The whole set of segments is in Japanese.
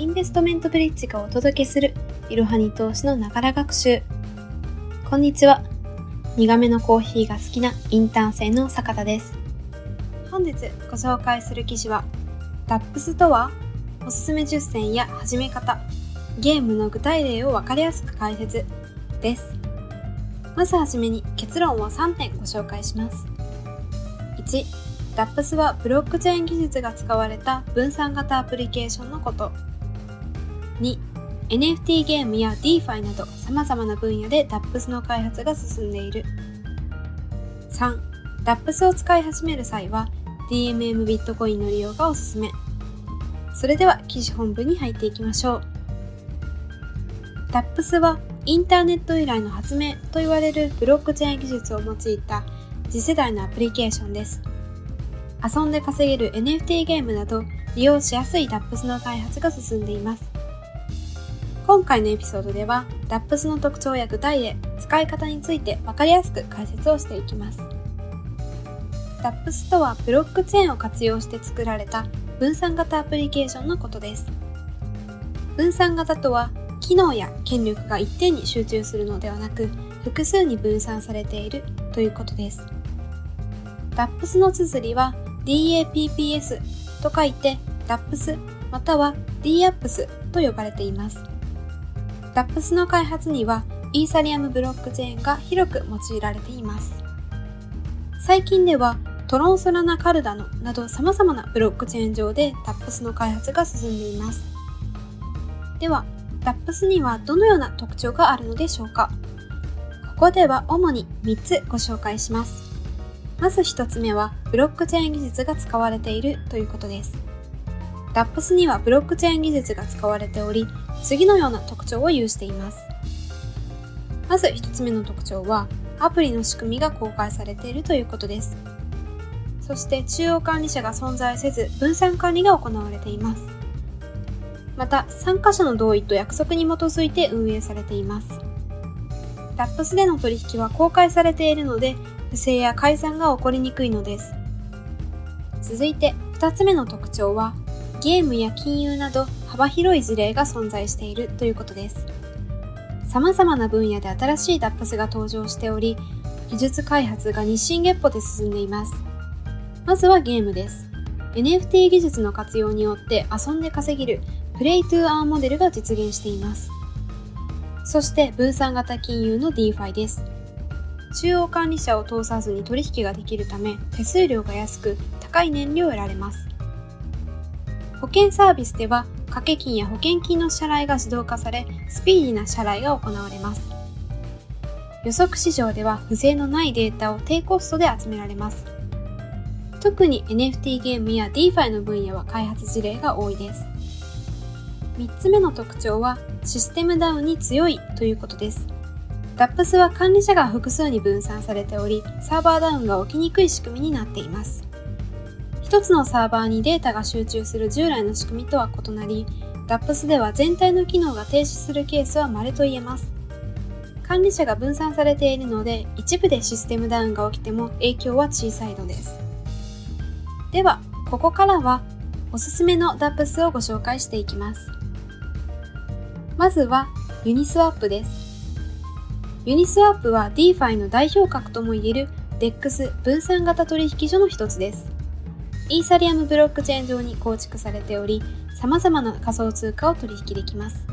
インベストメントブリッジがお届けするいろはに投資のながら学習。こんにちは。苦めのコーヒーが好きなインターン生の坂田です。本日ご紹介する記事は、DAPS とはおすすめ10選や始め方、ゲームの具体例をわかりやすく解説です。まずはじめに結論を3点ご紹介します。1、DAPS はブロックチェーン技術が使われた分散型アプリケーションのこと。2、NFT ゲームや DeFi など様々な分野で DAPS の開発が進んでいる。3、DAPS を使い始める際は DMM ビットコインの利用がおすすめ。それでは記事本文に入っていきましょう。DAPS はインターネット由来の発明と言われるブロックチェーン技術を用いた次世代のアプリケーションです。遊んで稼げる NFT ゲームなど利用しやすい DAPS の開発が進んでいます。今回のエピソードでは DAPS の特徴や具体例、使い方について分かりやすく解説をしていきます。DAPS とはブロックチェーンを活用して作られた分散型アプリケーションのことです。分散型とは機能や権力が一点に集中するのではなく複数に分散されているということです。DAPS の綴りは DAPPS と書いて DAPS または DAPPS と呼ばれています。DAPS の開発にはイーサリアムブロックチェーンが広く用いられています。最近ではトロンソラナカルダノなど様々なブロックチェーン上で DAPS の開発が進んでいます。では、DAPS にはどのような特徴があるのでしょうか？ここでは主に3つご紹介します。まず1つ目は、ブロックチェーン技術が使われているということです。DAPS にはブロックチェーン技術が使われており、次のような特徴を有しています。まず1つ目の特徴は、アプリの仕組みが公開されているということです。そして中央管理者が存在せず、分散管理が行われています。また、参加者の同意と約束に基づいて運営されています。DAPS での取引は公開されているので、不正や改ざんが起こりにくいのです。続いて2つ目の特徴は、ゲームや金融など幅広い事例が存在しているということです。様々な分野で新しい DAPS が登場しており、技術開発が日進月歩で進んでいます。まずはゲームです。NFT 技術の活用によって遊んで稼げるプレイトゥーアーモデルが実現しています。そして分散型金融の DeFi です。中央管理者を通さずに取引ができるため手数料が安く高い燃料を得られます。保険サービスでは掛け金や保険金の支払いが自動化されスピーディーな支払いが行われます。予測市場では不正のないデータを低コストで集められます。特に NFT ゲームや DeFi の分野は開発事例が多いです。3つ目の特徴はシステムダウンに強いということです。DAPS は管理者が複数に分散されており、サーバーダウンが起きにくい仕組みになっています。一つのサーバーにデータが集中する従来の仕組みとは異なり、DAPS では全体の機能が停止するケースは稀と言えます。管理者が分散されているので、一部でシステムダウンが起きても影響は小さいのです。では、ここからはおすすめの DAPS をご紹介していきます。まずはユニスワップです。ユニスワップは DeFi の代表格ともいえる DEX 分散型取引所の一つです。イーサリアムブロックチェーン上に構築されており、様々な仮想通貨を取引できます。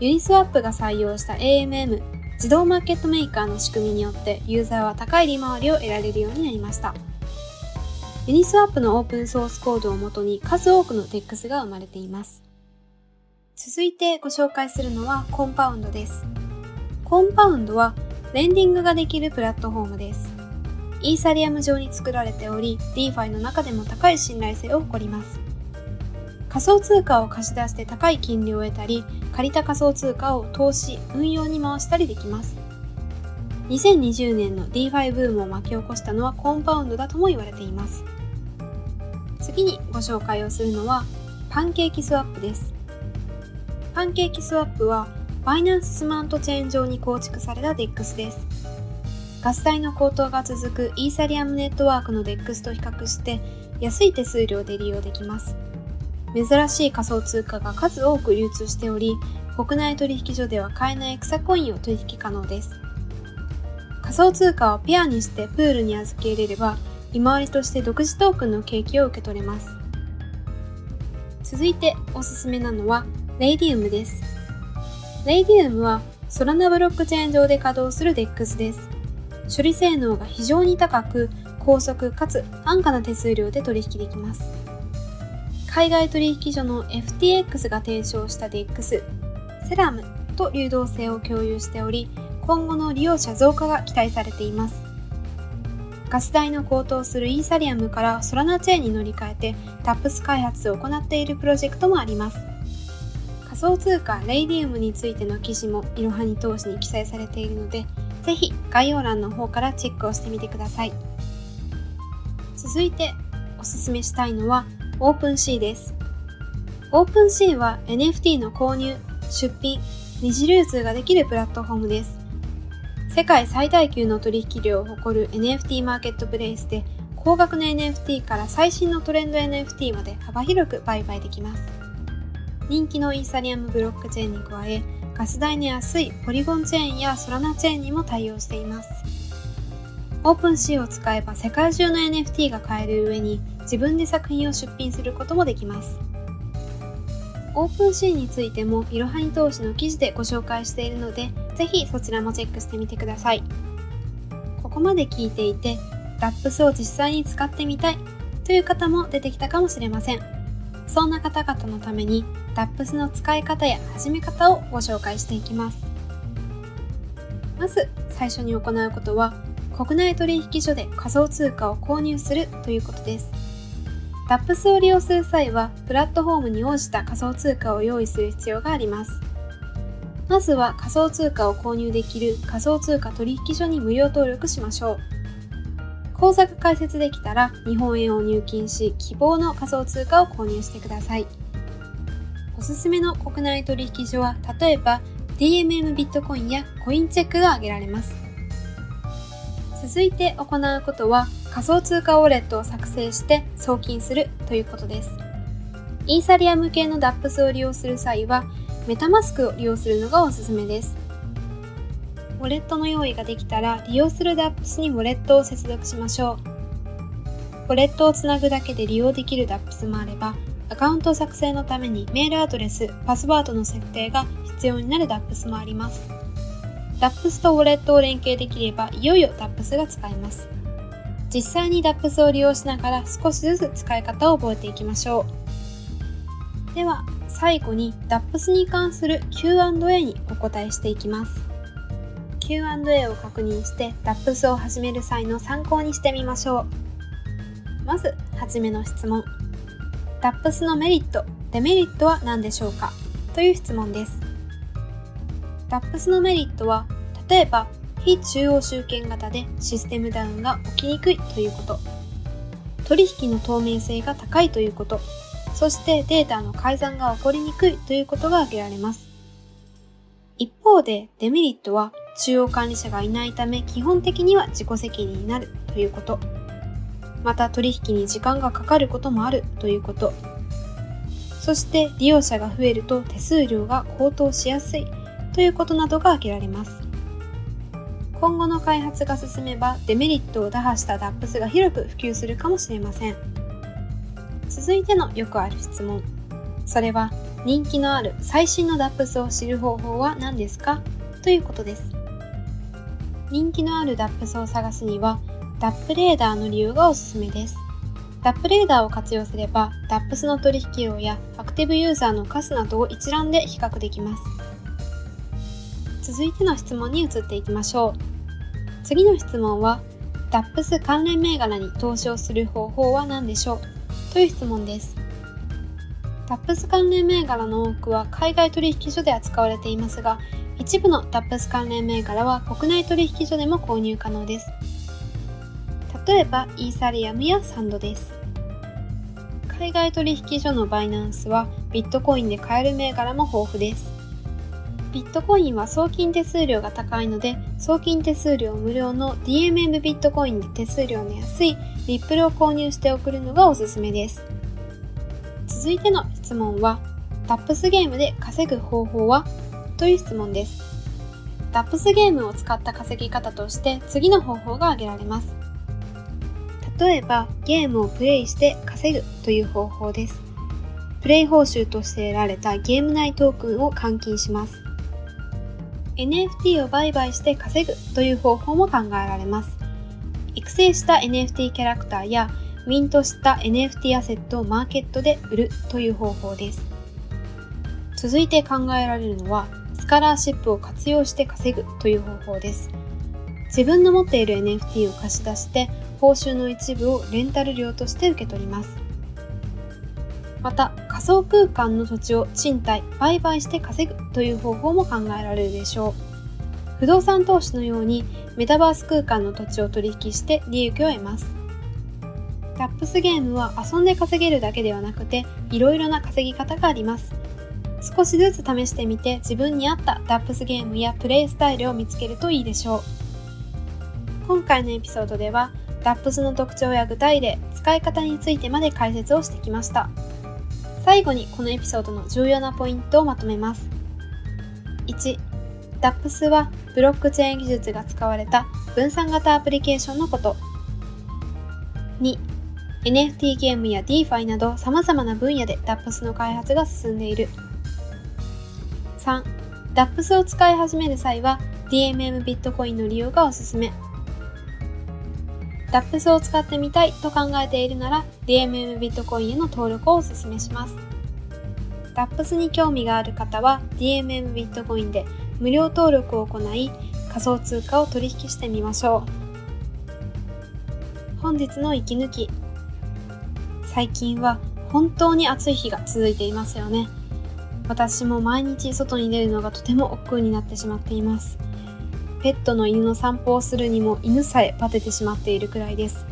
ユニスワップが採用した AMM 自動マーケットメーカーの仕組みによってユーザーは高い利回りを得られるようになりました。ユニスワップのオープンソースコードをもとに数多くの DEX が生まれています。続いてご紹介するのはコンパウンドです。コンパウンドはレンディングができるプラットフォームです。イーサリアム上に作られており、DeFi の中でも高い信頼性を誇ります。仮想通貨を貸し出して高い金利を得たり、借りた仮想通貨を投資、運用に回したりできます。2020年の DeFi ブームを巻き起こしたのはコンパウンドだとも言われています。次にご紹介をするのはパンケーキスワップです。パンケーキスワップはバイナンススマートチェーン上に構築された DEX です。ガス代の高騰が続くイーサリアムネットワークの DEX と比較して安い手数料で利用できます。珍しい仮想通貨が数多く流通しており、国内取引所では買えない草コインを取引可能です。仮想通貨をペアにしてプールに預け入れれば、利回りとして独自トークンの景気を受け取れます。続いておすすめなのは、レイディウムです。レイディウムはソラナブロックチェーン上で稼働する DEX です。処理性能が非常に高く、高速かつ安価な手数料で取引できます。海外取引所の FTX が提唱した DEX、セラムと流動性を共有しており、今後の利用者増加が期待されています。ガス代の高騰するイーサリアムからソラナチェーンに乗り換えてタップス開発を行っているプロジェクトもあります。仮想通貨レイディウムについての記事もいろはに投資に記載されているので、ぜひ概要欄の方からチェックをしてみてください。続いておすすめしたいのは OpenC です。OpenC は NFT の購入、出品、二次流通ができるプラットフォームです。世界最大級の取引量を誇る NFT マーケットプレイスで高額な NFT から最新のトレンド NFT まで幅広く売買できます。人気のイーサリアムブロックチェーンに加え、ガス代の安いポリゴンチェーンやソラナチェーンにも対応しています。 OpenSea を使えば世界中の NFT が買える上に自分で作品を出品することもできます。 OpenSea についてもいろはに投資の記事でご紹介しているので、ぜひそちらもチェックしてみてください。ここまで聞いていて、 DApps を実際に使ってみたいという方も出てきたかもしれません。そんな方々のために DAPS の使い方や始め方をご紹介していきます。まず最初に行うことは国内取引所で仮想通貨を購入するということです。DAPS を利用する際はプラットフォームに応じた仮想通貨を用意する必要があります。まずは仮想通貨を購入できる仮想通貨取引所に無料登録しましょう。口座が開設できたら日本円を入金し希望の仮想通貨を購入してください。おすすめの国内取引所は例えば DMM ビットコインやコインチェックが挙げられます。続いて行うことは仮想通貨ウォレットを作成して送金するということです。イーサリアム系の DAPS を利用する際はメタマスクを利用するのがおすすめです。ウォレットの用意ができたら利用する DAPS にウォレットを接続しましょう。ウォレットをつなぐだけで利用できる DAPS もあればアカウント作成のためにメールアドレス、パスワードの設定が必要になる DAPS もあります。DAPS とウォレットを連携できればいよいよ DAPS が使えます。実際に DAPS を利用しながら少しずつ使い方を覚えていきましょう。では、最後に DAPS に関する Q&A にお答えしていきます。Q&A を確認して DAPS を始める際の参考にしてみましょう。まず、はじめの質問。ダップスのメリット、デメリットは何でしょうか？という質問です。ダップスのメリットは、例えば、非中央集権型でシステムダウンが起きにくいということ、取引の透明性が高いということ、そしてデータの改ざんが起こりにくいということが挙げられます。一方でデメリットは中央管理者がいないため基本的には自己責任になるということ。また取引に時間がかかることもあるということ。そして利用者が増えると手数料が高騰しやすいということなどが挙げられます。今後の開発が進めばデメリットを打破した DAPS が広く普及するかもしれません。続いてのよくある質問。それは人気のある最新の DAPS を知る方法は何ですか？ということです。人気のある DAPS を探すにはダップレーダーの利用がおすすめです。ダップレーダーを活用すれば、DAPS の取引量やアクティブユーザーの数などを一覧で比較できます。続いての質問に移っていきましょう。次の質問は、DAPS 関連銘柄に投資をする方法は何でしょう？という質問です。DAPS 関連銘柄の多くは海外取引所で扱われていますが、一部の DAPS 関連銘柄は国内取引所でも購入可能です。例えばイーサリアムやサンドです。海外取引所のバイナンスはビットコインで買える銘柄も豊富です。ビットコインは送金手数料が高いので、送金手数料無料の DMM ビットコインで手数料の安いリップルを購入して送るのがおすすめです。続いての質問は、タップスゲームで稼ぐ方法は？という質問です。タップスゲームを使った稼ぎ方として次の方法が挙げられます。例えば、ゲームをプレイして稼ぐという方法です。プレイ報酬として得られたゲーム内トークンを換金します。NFT を売買して稼ぐという方法も考えられます。育成した NFT キャラクターやミントした NFT アセットをマーケットで売るという方法です。続いて考えられるのは、カラーシップを活用して稼ぐという方法です。自分の持っている NFT を貸し出して報酬の一部をレンタル料として受け取ります。また仮想空間の土地を賃貸、売買して稼ぐという方法も考えられるでしょう。不動産投資のようにメタバース空間の土地を取引して利益を得ます。タップスゲームは遊んで稼げるだけではなくていろいろな稼ぎ方があります。少しずつ試してみて自分に合ったタップスゲームやプレイスタイルを見つけるといいでしょう。今回のエピソードでは DAPS の特徴や具体例、使い方についてまで解説をしてきました。最後にこのエピソードの重要なポイントをまとめます。1、DAPS はブロックチェーン技術が使われた分散型アプリケーションのこと。2、NFT ゲームや DeFi など様々な分野で DAPS の開発が進んでいる。3、DAPS を使い始める際は DMM ビットコインの利用がおすすめ。DAPS を使ってみたいと考えているなら DMM ビットコインへの登録をお勧めします。DAPS に興味がある方は DMM ビットコインで無料登録を行い仮想通貨を取引してみましょう。本日の息抜き。最近は本当に暑い日が続いていますよね。私も毎日外に出るのがとても億劫になってしまっています。ペットの犬の散歩をするにも犬さえバテてしまっているくらいです。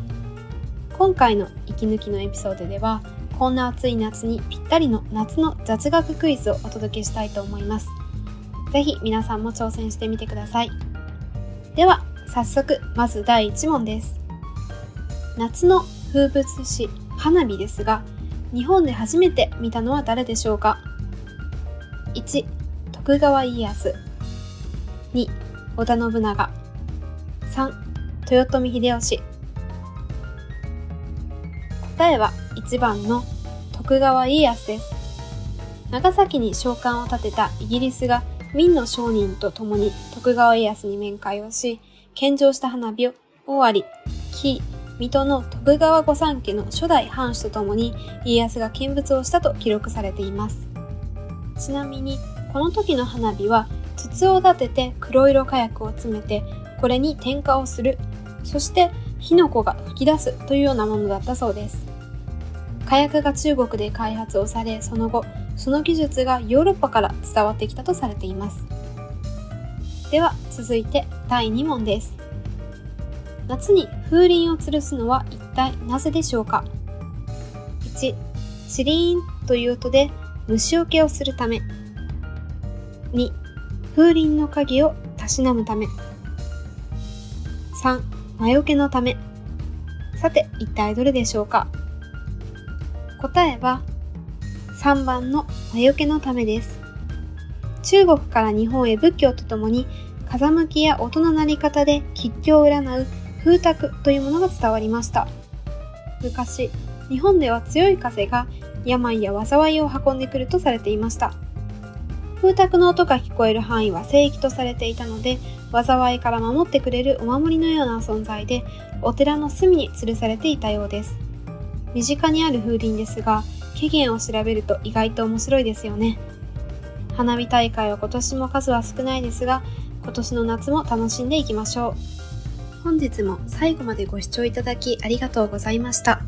今回の息抜きのエピソードではこんな暑い夏にぴったりの夏の雑学クイズをお届けしたいと思います。是非皆さんも挑戦してみてください。では早速まず第1問です。夏の風物詩花火ですが日本で初めて見たのは誰でしょうか？1徳川家康。2織田信長。3豊臣秀吉。答えは1番の徳川家康です。長崎に召喚を立てたイギリスが明の商人と共に徳川家康に面会をし献上した花火を尾張紀水戸の徳川御三家の初代藩主と共に家康が見物をしたと記録されています。ちなみにこの時の花火は筒を立てて黒色火薬を詰めてこれに点火をする。そして火の粉が噴き出すというようなものだったそうです。火薬が中国で開発をされその後その技術がヨーロッパから伝わってきたとされています。では続いて第2問です。夏に風鈴を吊るすのは一体なぜでしょうか？1チリーンという音で虫除けをするため2風鈴の影をたしなむため。3、魔除けのため。さて、一体どれでしょうか答えは3番の魔除けのためです。中国から日本へ仏教とともに風向きや音の鳴り方で吉凶を占う風卓というものが伝わりました。昔、日本では強い風が病や災いを運んでくるとされていました。風卓の音が聞こえる範囲は聖域とされていたので災いから守ってくれるお守りのような存在でお寺の隅に吊るされていたようです。身近にある風鈴ですが起源を調べると意外と面白いですよね。花火大会は今年も数は少ないですが今年の夏も楽しんでいきましょう。本日も最後までご視聴いただきありがとうございました。